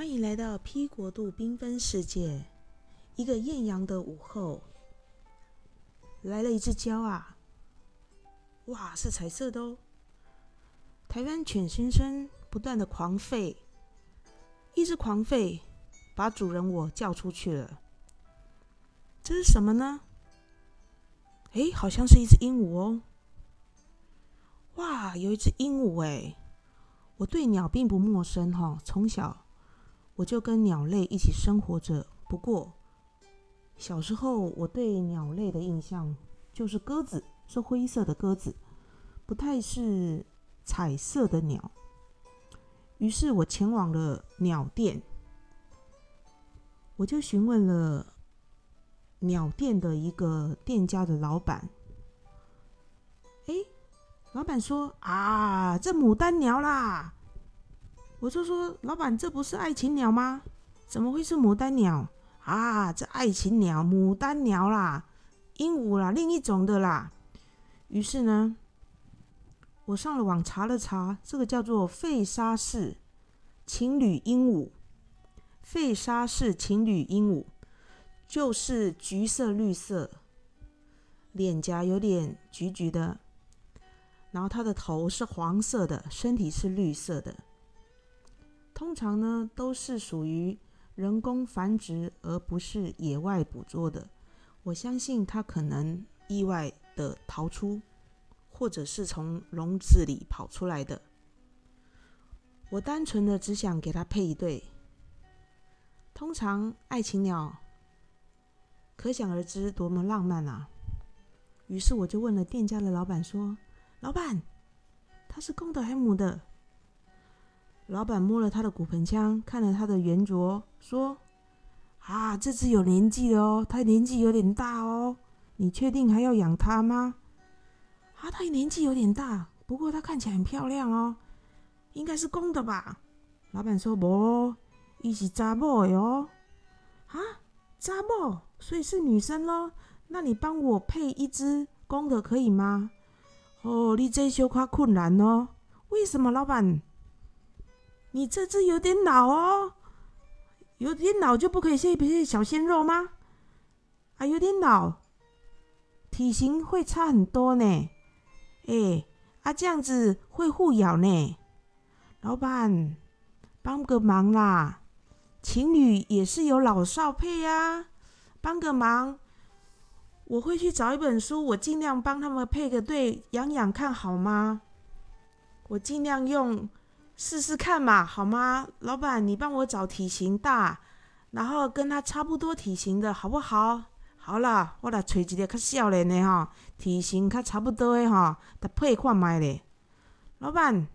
欢迎来到 P 国度缤纷世界。一个艳阳的午后，来了一只鸟啊！哇，是彩色的哦！台湾犬先生不断的狂吠，一直狂吠，把主人我叫出去了。这是什么呢？诶，好像是一只鹦鹉哦！哇，有一只鹦鹉哎！我对鸟并不陌生哈，从小我就跟鸟类一起生活着。不过小时候我对鸟类的印象就是鸽子，是灰色的鸽子，不太是彩色的鸟。于是我前往了鸟店，我就询问了鸟店的一个店家的老板。哎。老板说：“啊，这牡丹鸟啦！”我就说：“老板，这不是爱情鸟吗？怎么会是牡丹鸟？啊，这爱情鸟、牡丹鸟啦，鹦鹉啦，另一种的啦。”于是呢，我上了网查了查，这个叫做费沙氏情侣鹦鹉。费沙氏情侣鹦鹉就是橘色、绿色，脸颊有点橘橘的。然后它的头是黄色的，身体是绿色的。通常呢，都是属于人工繁殖，而不是野外捕捉的。我相信它可能意外的逃出，或者是从笼子里跑出来的。我单纯的只想给它配一对。通常爱情鸟，可想而知多么浪漫啊！于是我就问了店家的老板说。老板，他是公的还是母的？老板摸了他的骨盆腔，看了他的圆镯，说：“啊，这只有年纪了哦，他年纪有点大哦，你确定还要养它吗？”啊，他年纪有点大，不过他看起来很漂亮哦，应该是公的吧？老板说：“不，伊是查某哟。”啊，查某，所以是女生喽？那你帮我配一只公的可以吗？哦，你这小夸困难哦。为什么，老板？你这只有点老哦，有点老就不可以配配小鲜肉吗？啊，有点老，体型会差很多呢。哎，啊，这样子会互咬呢。老板，帮个忙啦！情侣也是有老少配啊，帮个忙。我会去找一本书，我尽量帮他们配个对，养养看好吗？我尽量用试试看嘛，好吗？老板，你帮我找体型大，然后跟他差不多体型的好不好？好啦，我来找一个较少年的哈，体型较差不多的哈，来配看卖咧。老板，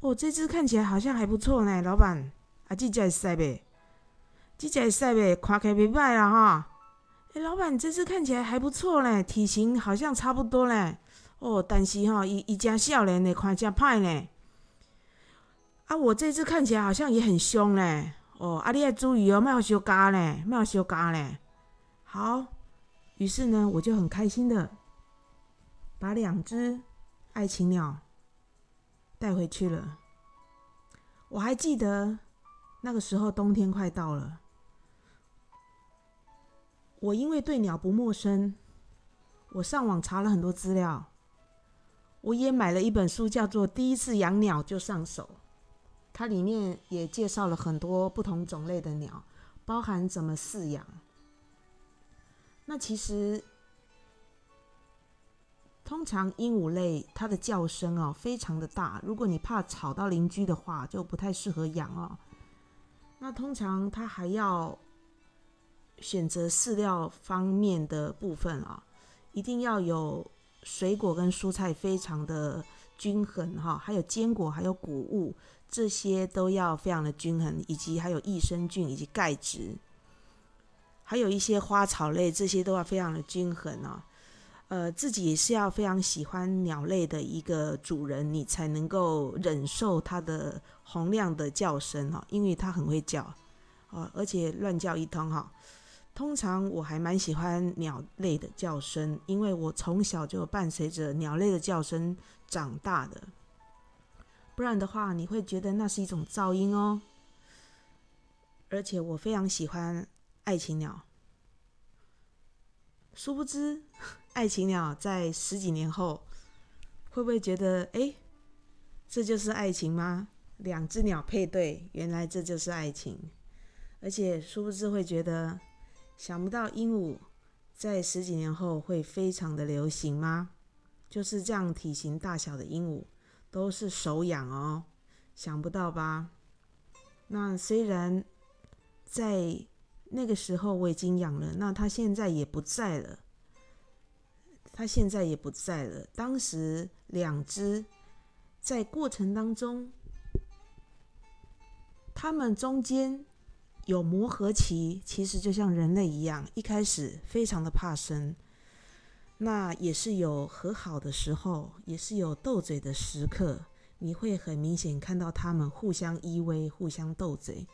哦，这只看起来好像还不错呢，老板，啊，这只会使袂？这只会使袂？看起来袂歹啦哈。哎，老板，这只看起来还不错嘞，体型好像差不多嘞。哦，但是哈，伊伊真少年的，看真歹呢。啊，我这只看起来好像也很凶嘞。哦，啊，你要注意哦，莫小加嘞，莫小加嘞。好，于是呢，我就很开心的把两只爱情鸟带回去了。我还记得那个时候冬天快到了。我因为对鸟不陌生，我上网查了很多资料，我也买了一本书，叫做《第一次养鸟就上手》，它里面也介绍了很多不同种类的鸟，包含怎么饲养。那其实，通常鹦鹉类它的叫声哦非常的大，如果你怕吵到邻居的话，就不太适合养哦。那通常它还要。选择饲料方面的部分啊，一定要有水果跟蔬菜非常的均衡哈，还有坚果，还有谷物，这些都要非常的均衡，以及还有益生菌以及钙质，还有一些花草类，这些都要非常的均衡啊。呃，自己是要非常喜欢鸟类的一个主人，你才能够忍受它的洪亮的叫声哈，因为它很会叫啊，而且乱叫一通哈。通常我还蛮喜欢鸟类的叫声，因为我从小就伴随着鸟类的叫声长大的。不然的话，你会觉得那是一种噪音哦。而且我非常喜欢爱情鸟。殊不知，爱情鸟在十几年后，会不会觉得，哎，这就是爱情吗？两只鸟配对，原来这就是爱情。而且，殊不知会觉得，想不到鹦鹉在十几年后会非常的流行吗？就是这样体型大小的鹦鹉，都是手养哦，想不到吧？那虽然在那个时候我已经养了，那它现在也不在了。它现在也不在了。当时两只在过程当中，它们中间有磨合期，其实就像人类一样，一开始非常的怕生。那也是有和好的时候，也是有斗嘴的时刻。你会很明显看到他们互相依偎、互相斗嘴、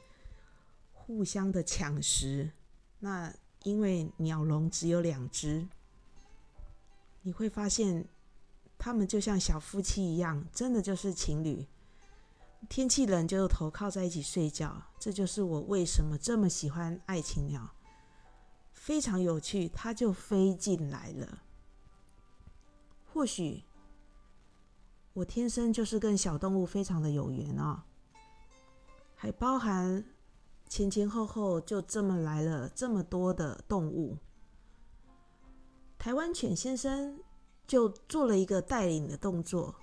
互相的抢食。那因为鸟笼只有两只，你会发现他们就像小夫妻一样，真的就是情侣。天气冷就头靠在一起睡觉，这就是我为什么这么喜欢爱情鸟。非常有趣，它就飞进来了。或许我天生就是跟小动物非常的有缘啊，还包含前前后后就这么来了这么多的动物。台湾犬先生就做了一个带领的动作，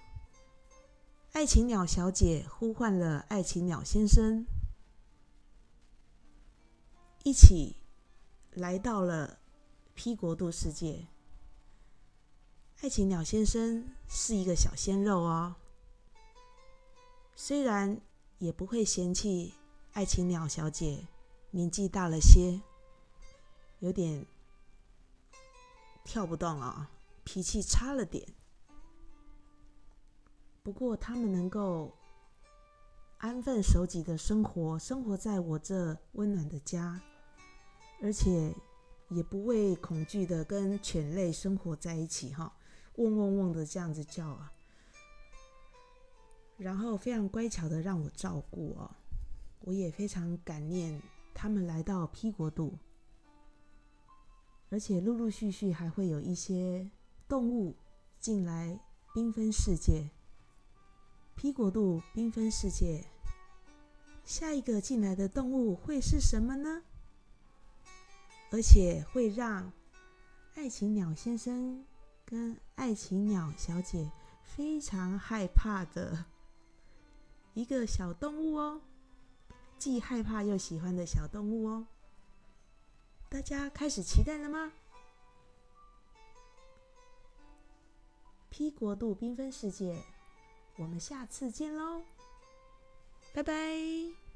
爱情鸟小姐呼唤了爱情鸟先生，一起来到了 P 国度世界。爱情鸟先生是一个小鲜肉哦，虽然也不会嫌弃爱情鸟小姐年纪大了些，有点跳不动啊，脾气差了点。不过他们能够安分守己的生活，生活在我这温暖的家，而且也不畏恐惧的跟犬类生活在一起哈。嗡嗡嗡的这样子叫啊，然后非常乖巧的让我照顾哦，我也非常感念他们来到 P 国度，而且陆陆续续还会有一些动物进来缤纷世界。P 国度缤纷世界，下一个进来的动物会是什么呢？而且会让爱情鸟先生。跟爱情鸟小姐非常害怕的一个小动物哦，既害怕又喜欢的小动物哦，大家开始期待了吗？P 国度缤纷世界，我们下次见喽，拜拜。